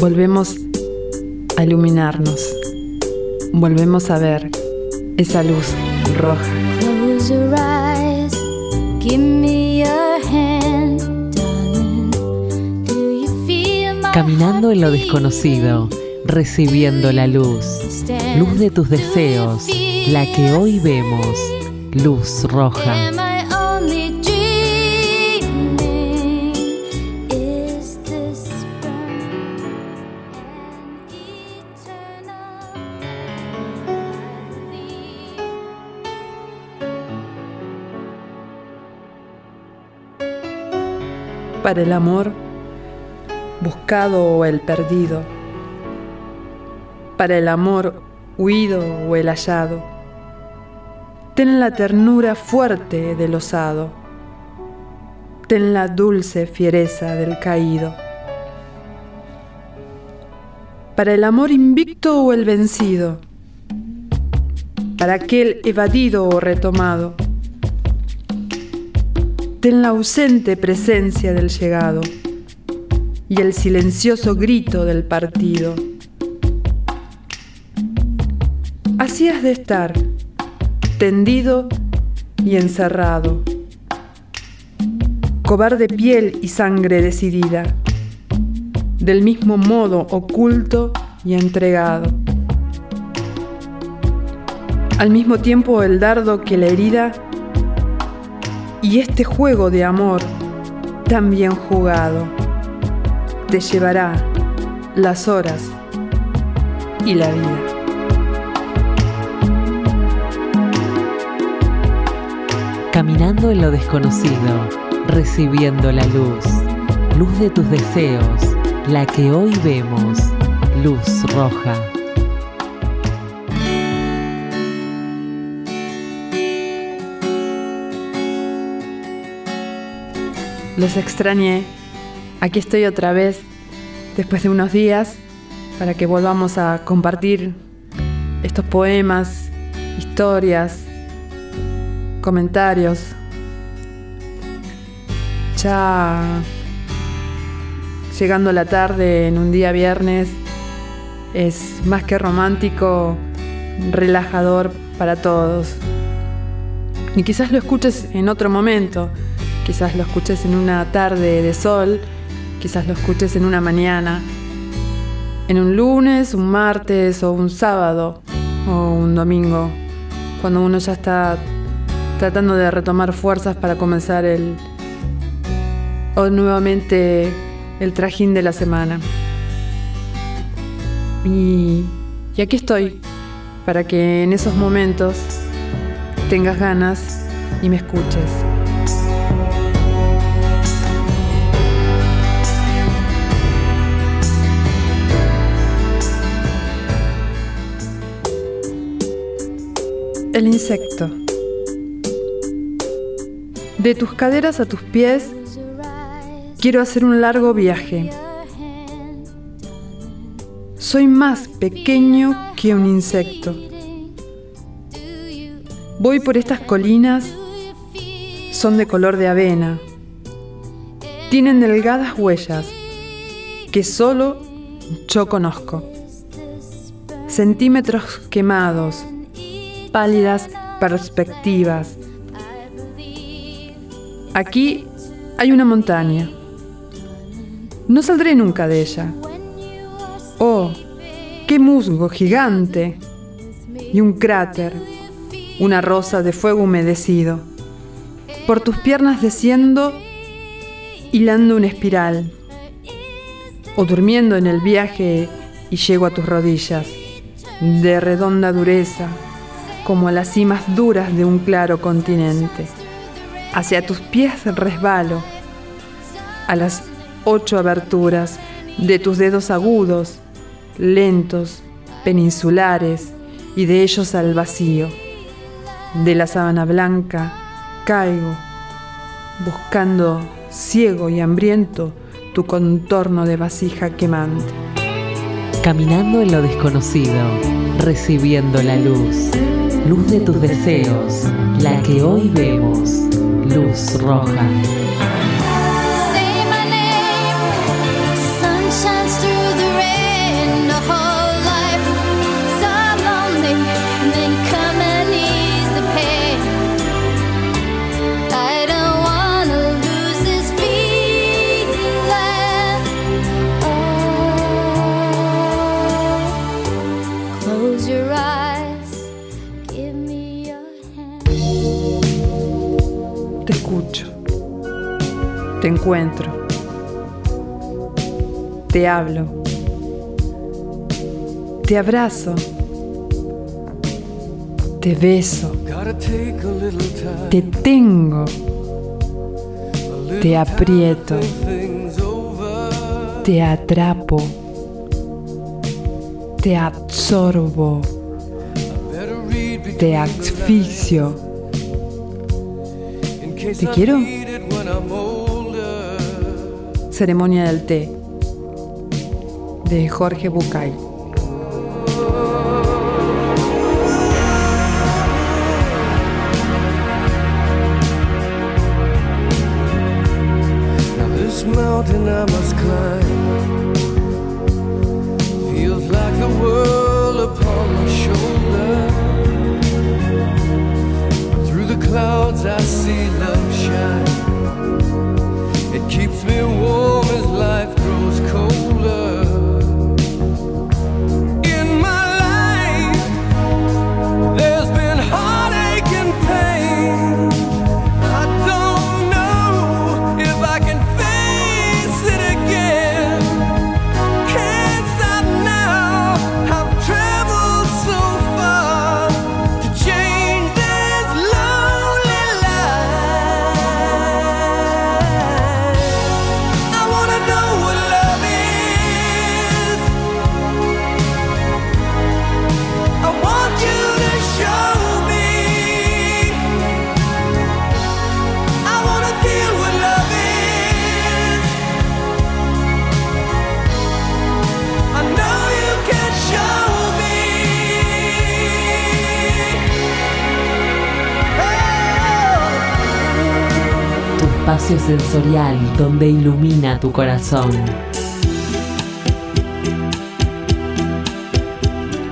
volvemos a iluminarnos, volvemos a ver esa luz roja. Close your eyes, give me your hand, darling. Do you feel my Caminando en lo desconocido, recibiendo la luz, luz de tus deseos, la que hoy vemos, luz roja. Para el amor, buscado o el perdido. Para el amor, huido o el hallado. Ten la ternura fuerte del osado. Ten la dulce fiereza del caído. Para el amor invicto o el vencido. Para aquel evadido o retomado. Ten la ausente presencia del llegado y el silencioso grito del partido. Así has de estar, tendido y encerrado, cobarde piel y sangre decidida, del mismo modo oculto y entregado. Al mismo tiempo el dardo que la herida y este juego de amor tan bien jugado te llevará las horas y la vida. Caminando en lo desconocido, recibiendo la luz, luz de tus deseos, la que hoy vemos, luz roja. Los extrañé. Aquí estoy otra vez después de unos días para que volvamos a compartir estos poemas, historias, comentarios. Ya llegando la tarde en un día viernes es más que romántico, relajador para todos. Y quizás lo escuches en otro momento, quizás lo escuches en una tarde de sol, quizás lo escuches en una mañana, en un lunes, un martes o un sábado o un domingo, cuando uno ya está tratando de retomar fuerzas para comenzar el o nuevamente el trajín de la semana. Y, y aquí estoy para que en esos momentos tengas ganas y me escuches. El insecto. De tus caderas a tus pies, quiero hacer un largo viaje. Soy más pequeño que un insecto. Voy por estas colinas, son de color de avena. Tienen delgadas huellas que solo yo conozco. Centímetros quemados, pálidas perspectivas. Aquí hay una montaña. No saldré nunca de ella. Oh, qué musgo gigante. Y un cráter, una rosa de fuego humedecido. Por tus piernas desciendo, hilando una espiral. O durmiendo en el viaje y llego a tus rodillas, de redonda dureza, como a las cimas duras de un claro continente. Hacia tus pies resbalo, a las ocho aberturas de tus dedos agudos, lentos, peninsulares, y de ellos al vacío. De la sábana blanca caigo, buscando, ciego y hambriento, tu contorno de vasija quemante. Caminando en lo desconocido, recibiendo la luz, luz de tus deseos, la que hoy vemos, luz roja. Encuentro. Te hablo. Te abrazo. Te beso. Te tengo. Te aprieto. Te atrapo. Te absorbo. Te asfixio. ¿Te quiero? Ceremonia del té de Jorge Bucay. Mountain I must climb feels like the world upon my shoulder. Through the clouds I see love shine. Sensorial donde ilumina tu corazón.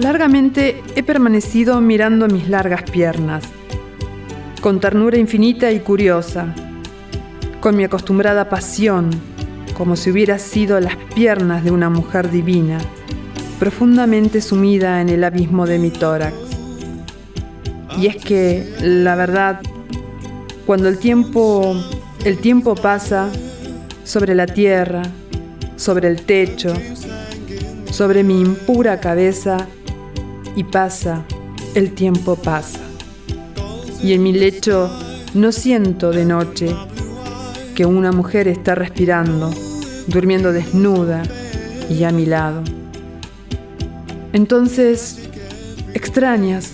Largamente he permanecido mirando mis largas piernas, con ternura infinita y curiosa, con mi acostumbrada pasión, como si hubiera sido las piernas de una mujer divina, profundamente sumida en el abismo de mi tórax. Y es que, la verdad, cuando el tiempo, el tiempo pasa sobre la tierra, sobre el techo, sobre mi impura cabeza, y pasa, el tiempo pasa. Y en mi lecho no siento de noche que una mujer está respirando, durmiendo desnuda y a mi lado. Entonces, extrañas,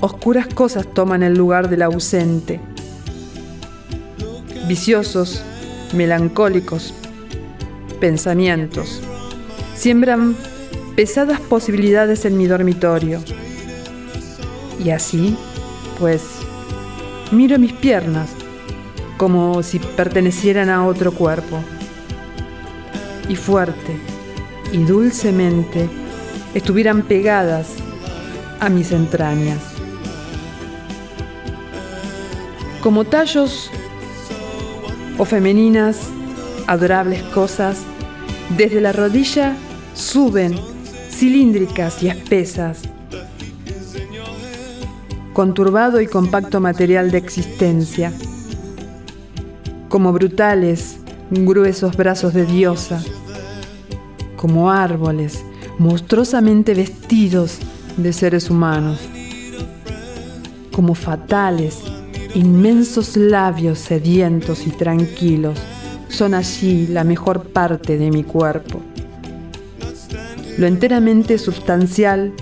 oscuras cosas toman el lugar del ausente. Viciosos, melancólicos, pensamientos siembran pesadas posibilidades en mi dormitorio. Y así, pues, miro mis piernas como si pertenecieran a otro cuerpo. Y fuerte y dulcemente estuvieran pegadas a mis entrañas. Como tallos o femeninas, adorables cosas, desde la rodilla suben cilíndricas y espesas, conturbado y compacto material de existencia, como brutales, gruesos brazos de diosa, como árboles monstruosamente vestidos de seres humanos, como fatales, inmensos labios sedientos y tranquilos, son allí la mejor parte de mi cuerpo. Lo enteramente sustancial,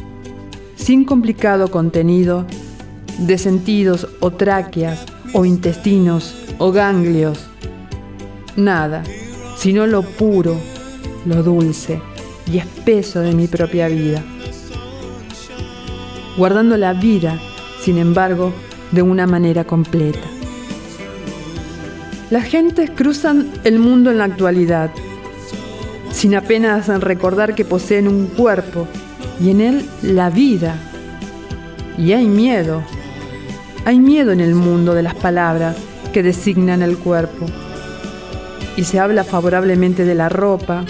sin complicado contenido, de sentidos o tráqueas o intestinos o ganglios. Nada, sino lo puro, lo dulce y espeso de mi propia vida. Guardando la vida, sin embargo, de una manera completa. Las gentes cruzan el mundo en la actualidad, sin apenas recordar que poseen un cuerpo y en él la vida. Y hay miedo, hay miedo en el mundo de las palabras que designan el cuerpo. Y se habla favorablemente de la ropa,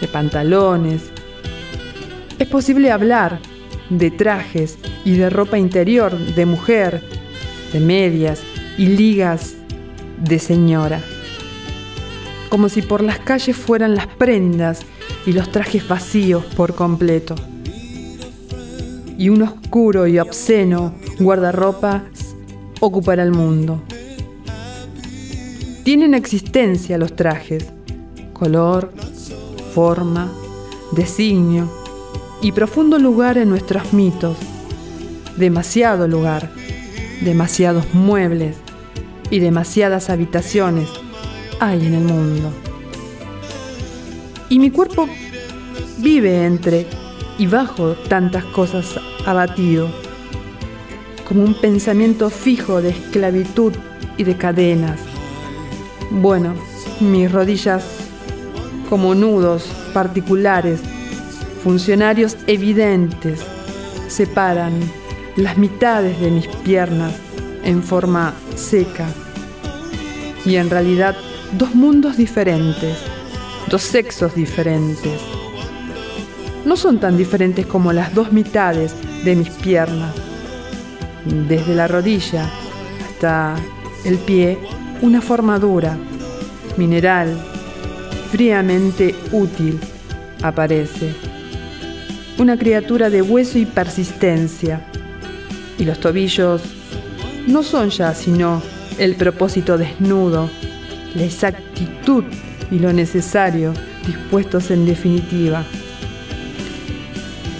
de pantalones. Es posible hablar de trajes y de ropa interior de mujer, de medias y ligas de señora. como si por las calles fueran las prendas y los trajes vacíos por completo. Y un oscuro y obsceno guardarropa ocupará el mundo. Tienen existencia los trajes, color, forma, designio y profundo lugar en nuestros mitos. Demasiado lugar, demasiados muebles y demasiadas habitaciones hay en el mundo. Y mi cuerpo vive entre y bajo tantas cosas abatido, como un pensamiento fijo de esclavitud y de cadenas. Bueno, mis rodillas como nudos particulares, funcionarios evidentes, separan las mitades de mis piernas en forma seca y en realidad dos mundos diferentes, dos sexos diferentes. No son tan diferentes como las dos mitades de mis piernas. Desde la rodilla hasta el pie, una forma dura, mineral, fríamente útil, aparece. Una criatura de hueso y persistencia. Y los tobillos no son ya sino el propósito desnudo la exactitud y lo necesario dispuestos en definitiva.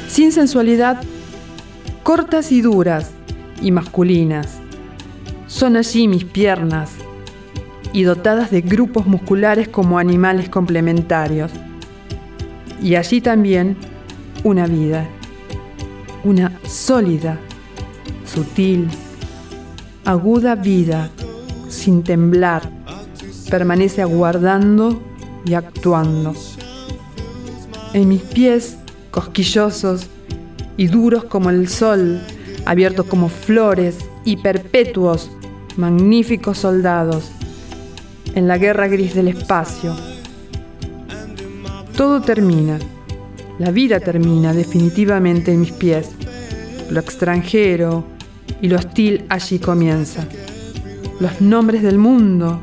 Sin sensualidad, cortas y duras y masculinas. Son allí mis piernas y dotadas de grupos musculares como animales complementarios. Y allí también una vida, una sólida, sutil, aguda vida, sin temblar permanece aguardando y actuando. En mis pies, cosquillosos y duros como el sol, abiertos como flores y perpetuos, magníficos soldados, en la guerra gris del espacio. Todo termina, la vida termina definitivamente en mis pies. Lo extranjero y lo hostil allí comienza. Los nombres del mundo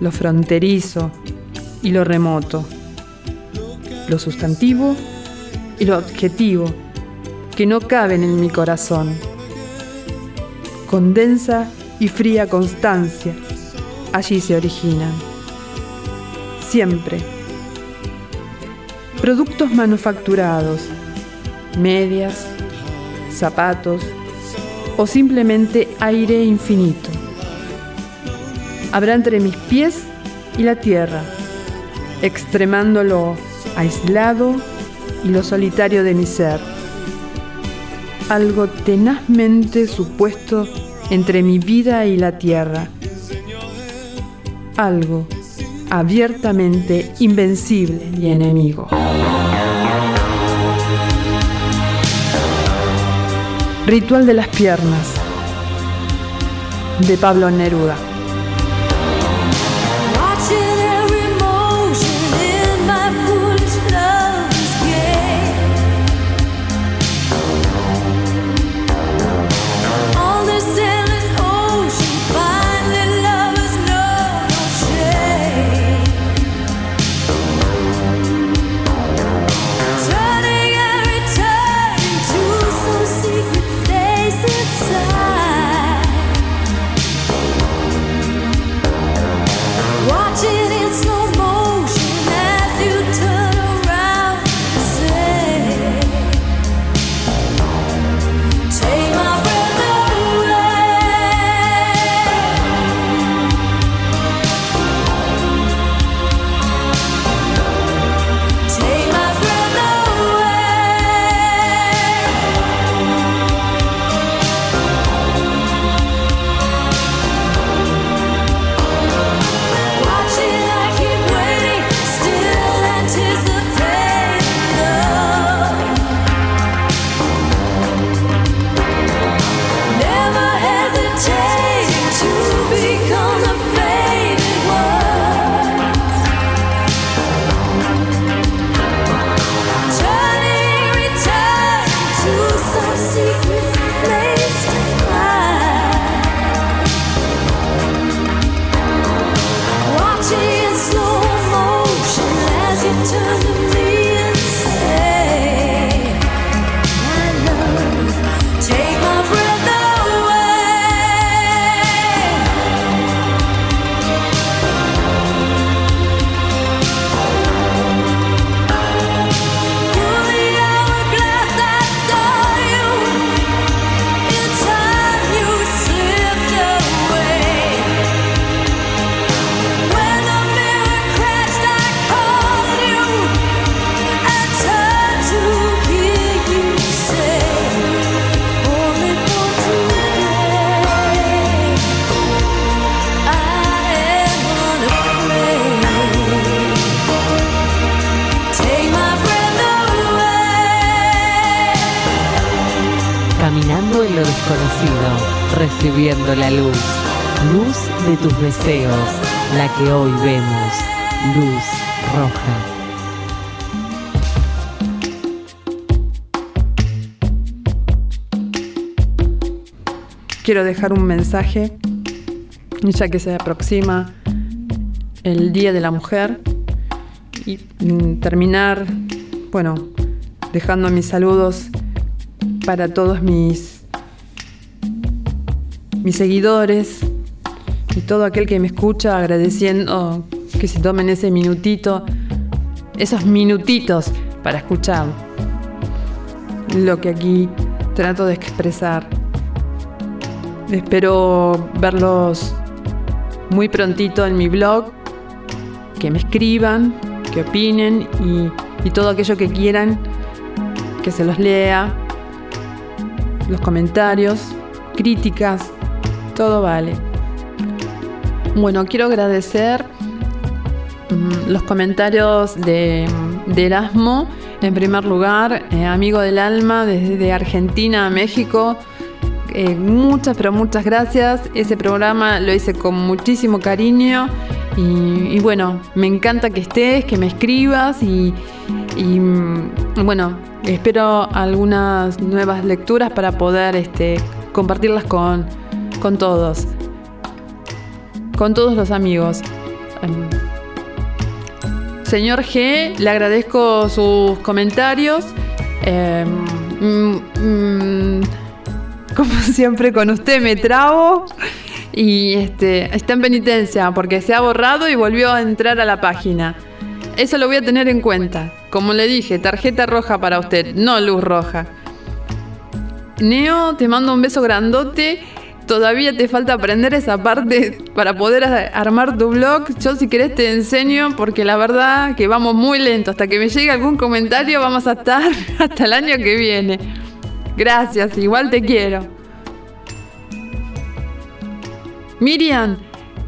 lo fronterizo y lo remoto, lo sustantivo y lo adjetivo que no caben en mi corazón. Con densa y fría constancia, allí se originan. Siempre. Productos manufacturados, medias, zapatos o simplemente aire infinito habrá entre mis pies y la tierra, extremando lo aislado y lo solitario de mi ser. Algo tenazmente supuesto entre mi vida y la tierra. Algo abiertamente invencible y enemigo. Ritual de las piernas de Pablo Neruda. Caminando en lo desconocido, recibiendo la luz. Luz de tus deseos, la que hoy vemos. Luz roja. Quiero dejar un mensaje, ya que se aproxima el Día de la Mujer, y terminar, bueno, dejando mis saludos para todos mis, mis seguidores y todo aquel que me escucha, agradeciendo que se tomen ese minutito, esos minutitos para escuchar lo que aquí trato de expresar. Espero verlos muy prontito en mi blog, que me escriban, que opinen y, y todo aquello que quieran, que se los lea, los comentarios, críticas, todo vale. Bueno, quiero agradecer mm, los comentarios de, Erasmo. En primer lugar, eh, amigo del alma, desde Argentina a México. Eh, muchas, pero muchas gracias. Ese programa lo hice con muchísimo cariño. Y, bueno, me encanta que estés, que me escribas y, y, bueno, espero algunas nuevas lecturas para poder este, compartirlas con, con todos. Con todos los amigos. Em, Señor G, le agradezco sus comentarios. Em, mm, mm, como siempre con usted me trabo y este, está en penitencia porque se ha borrado y volvió a entrar a la página. Eso lo voy a tener en cuenta. Como le dije, tarjeta roja para usted, no luz roja. Neo, te mando un beso grandote. Todavía te falta aprender esa parte para poder armar tu blog. Yo si querés te enseño porque la verdad que vamos muy lento. Hasta que me llegue algún comentario vamos a estar hasta el año que viene. Gracias, igual te quiero. Miriam,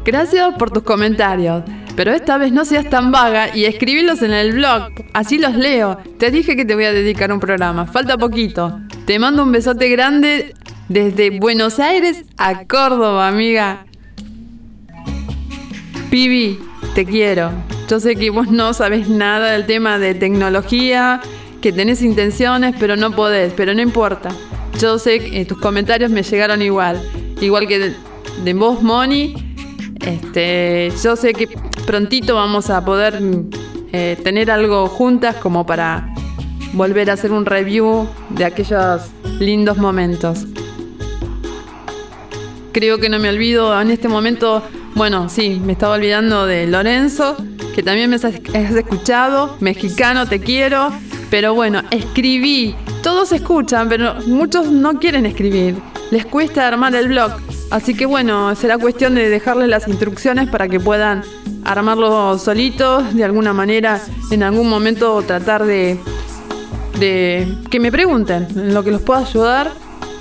gracias por tus comentarios. Pero esta vez no seas tan vaga y escribílos en el blog, así los leo. Te dije que te voy a dedicar un programa, falta poquito. Te mando un besote grande desde Buenos Aires a Córdoba, amiga. Pibi, te quiero. Yo sé que vos no sabes nada del tema de tecnología, que tenés intenciones, pero no podés, pero no importa. Yo sé que tus comentarios me llegaron igual. Igual que de, de vos, Moni. Este, yo sé que prontito vamos a poder eh, tener algo juntas como para volver a hacer un review de aquellos lindos momentos. Creo que no me olvido en este momento, bueno, sí, me estaba olvidando de Lorenzo, que también me has escuchado, mexicano, te quiero, pero bueno, escribí, todos escuchan, pero muchos no quieren escribir, les cuesta armar el blog, así que bueno, será cuestión de dejarles las instrucciones para que puedan armarlo solitos, de alguna manera, en algún momento tratar de, que me pregunten en lo que los pueda ayudar.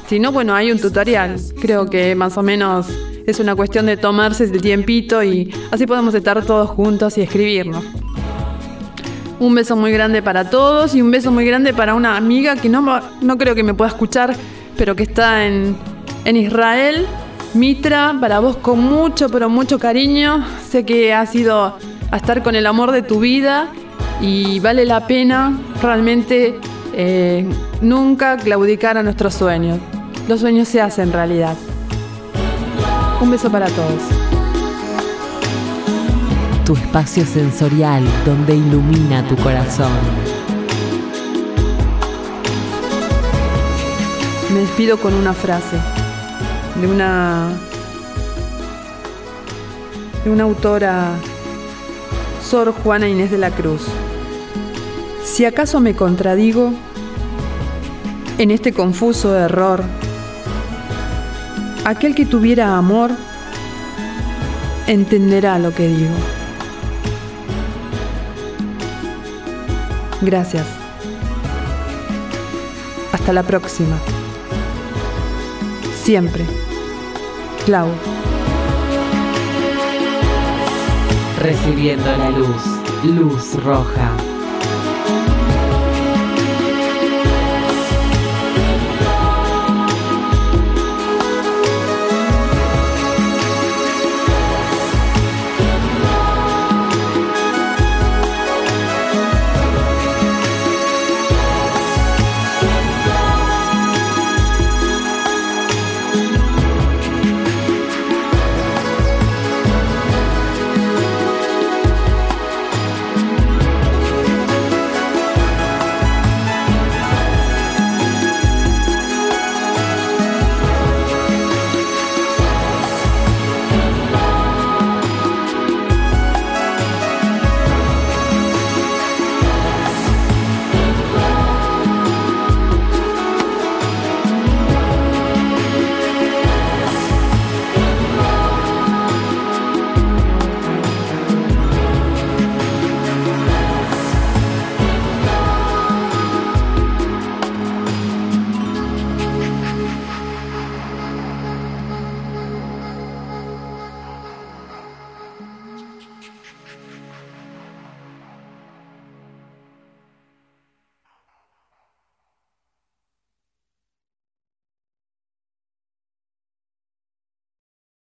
Si no, bueno, hay un tutorial. Creo que más o menos es una cuestión de tomarse el tiempito y así podemos estar todos juntos y escribirnos. Un beso muy grande para todos y un beso muy grande para una amiga que no, no creo que me pueda escuchar, pero que está en, en Israel Mitra, para vos con mucho, pero mucho cariño. Sé que has ido a estar con el amor de tu vida y vale la pena realmente eh, nunca claudicar a nuestros sueños. Los sueños se hacen realidad. Un beso para todos. Tu espacio sensorial donde ilumina tu corazón. Me despido con una frase de una de una autora Sor Juana Inés de la Cruz. Si acaso me contradigo en este confuso error, aquel que tuviera amor entenderá lo que digo. Gracias. Hasta la próxima. Siempre. Clau. Recibiendo la luz, luz roja.